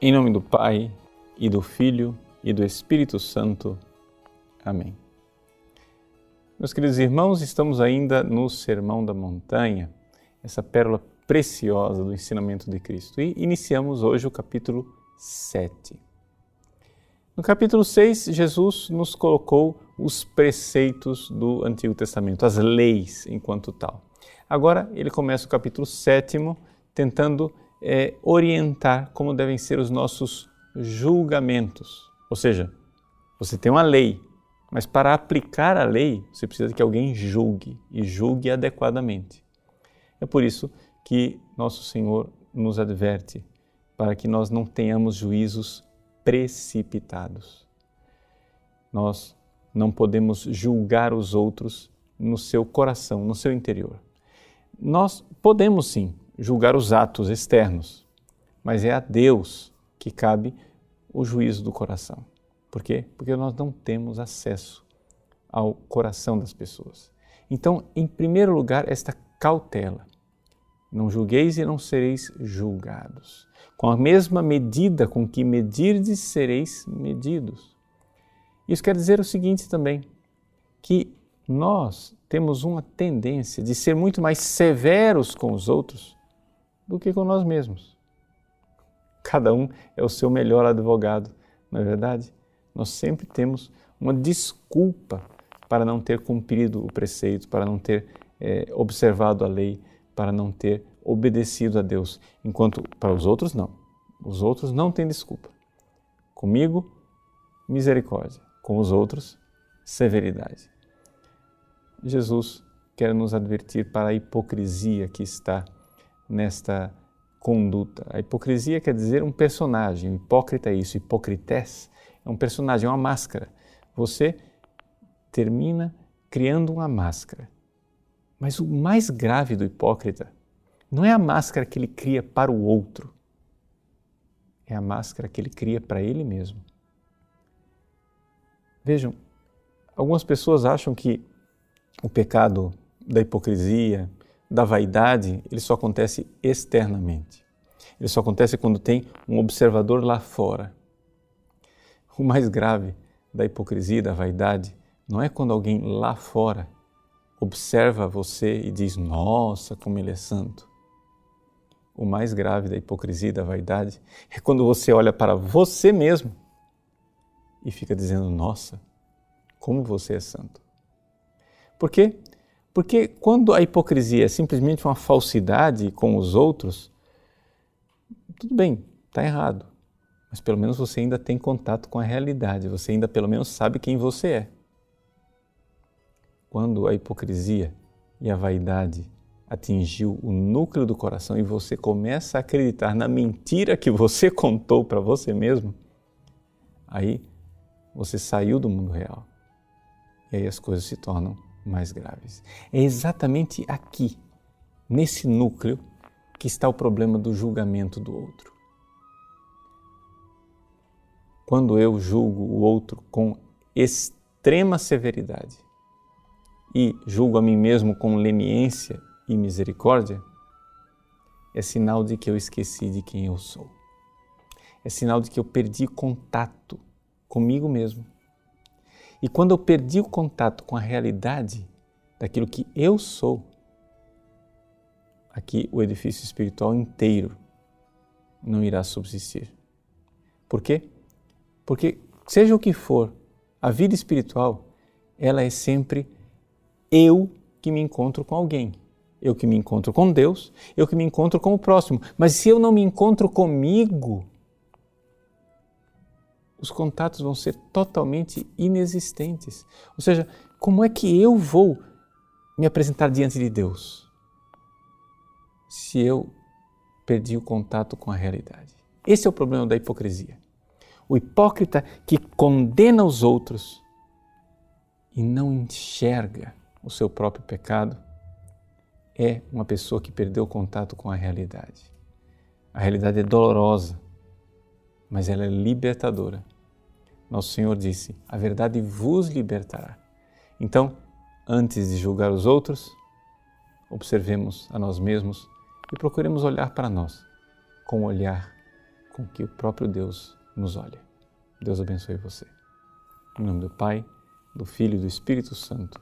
Em nome do Pai, e do Filho, e do Espírito Santo. Amém. Meus queridos irmãos, estamos ainda no Sermão da Montanha, essa pérola preciosa do ensinamento de Cristo. E iniciamos hoje o capítulo 7. No capítulo 6, Jesus nos colocou os preceitos do Antigo Testamento, as leis enquanto tal. Agora ele começa o capítulo 7 tentando é, orientar como devem ser os nossos julgamentos. Ou seja, você tem uma lei, mas para aplicar a lei, você precisa que alguém julgue e julgue adequadamente. É por isso que nosso Senhor nos adverte para que nós não tenhamos juízos precipitados. Nós não podemos julgar os outros no seu coração, no seu interior. Nós podemos sim julgar os atos externos, mas é a Deus que cabe o juízo do coração. Por quê? Porque nós não temos acesso ao coração das pessoas. Então, em primeiro lugar, esta cautela. Não julgueis e não sereis julgados. Com a mesma medida com que medirdes, sereis medidos. Isso quer dizer o seguinte também, que nós temos uma tendência de ser muito mais severos com os outros do que com nós mesmos. Cada um é o seu melhor advogado, não é verdade? Nós sempre temos uma desculpa para não ter cumprido o preceito, para não ter é, observado a lei, para não ter obedecido a Deus, enquanto para os outros não. Os outros não têm desculpa. Comigo, misericórdia. Com os outros, severidade. Jesus quer nos advertir para a hipocrisia que está nesta conduta. A hipocrisia quer dizer um personagem, hipócrita é isso, hipocrités é um personagem, é uma máscara. Você termina criando uma máscara. Mas o mais grave do hipócrita não é a máscara que ele cria para o outro, é a máscara que ele cria para ele mesmo. Vejam, algumas pessoas acham que o pecado da hipocrisia, da vaidade, ele só acontece externamente. Ele só acontece quando tem um observador lá fora. O mais grave da hipocrisia, da vaidade, não é quando alguém lá fora observa você e diz: Nossa, como ele é santo. O mais grave da hipocrisia, da vaidade, é quando você olha para você mesmo e fica dizendo: Nossa, como você é santo. Por quê? Porque quando a hipocrisia é simplesmente uma falsidade com os outros, tudo bem, está errado. Mas pelo menos você ainda tem contato com a realidade, você ainda pelo menos sabe quem você é. Quando a hipocrisia e a vaidade atingiu o núcleo do coração e você começa a acreditar na mentira que você contou para você mesmo, aí você saiu do mundo real. E aí as coisas se tornam mais graves. É exatamente aqui, nesse núcleo, que está o problema do julgamento do outro. Quando eu julgo o outro com extrema severidade e julgo a mim mesmo com leniência e misericórdia, é sinal de que eu esqueci de quem eu sou. É sinal de que eu perdi contato comigo mesmo e quando eu perdi o contato com a realidade daquilo que eu sou, aqui o edifício espiritual inteiro não irá subsistir. Por quê? Porque, seja o que for, a vida espiritual, ela é sempre eu que me encontro com alguém. Eu que me encontro com Deus, eu que me encontro com o próximo. Mas se eu não me encontro comigo, os contatos vão ser totalmente inexistentes. Ou seja, como é que eu vou me apresentar diante de Deus se eu perdi o contato com a realidade? Esse é o problema da hipocrisia. O hipócrita que condena os outros e não enxerga o seu próprio pecado é uma pessoa que perdeu o contato com a realidade. A realidade é dolorosa mas ela é libertadora. Nosso Senhor disse: A verdade vos libertará. Então, antes de julgar os outros, observemos a nós mesmos e procuremos olhar para nós com um olhar com que o próprio Deus nos olha. Deus abençoe você. Em nome do Pai, do Filho e do Espírito Santo.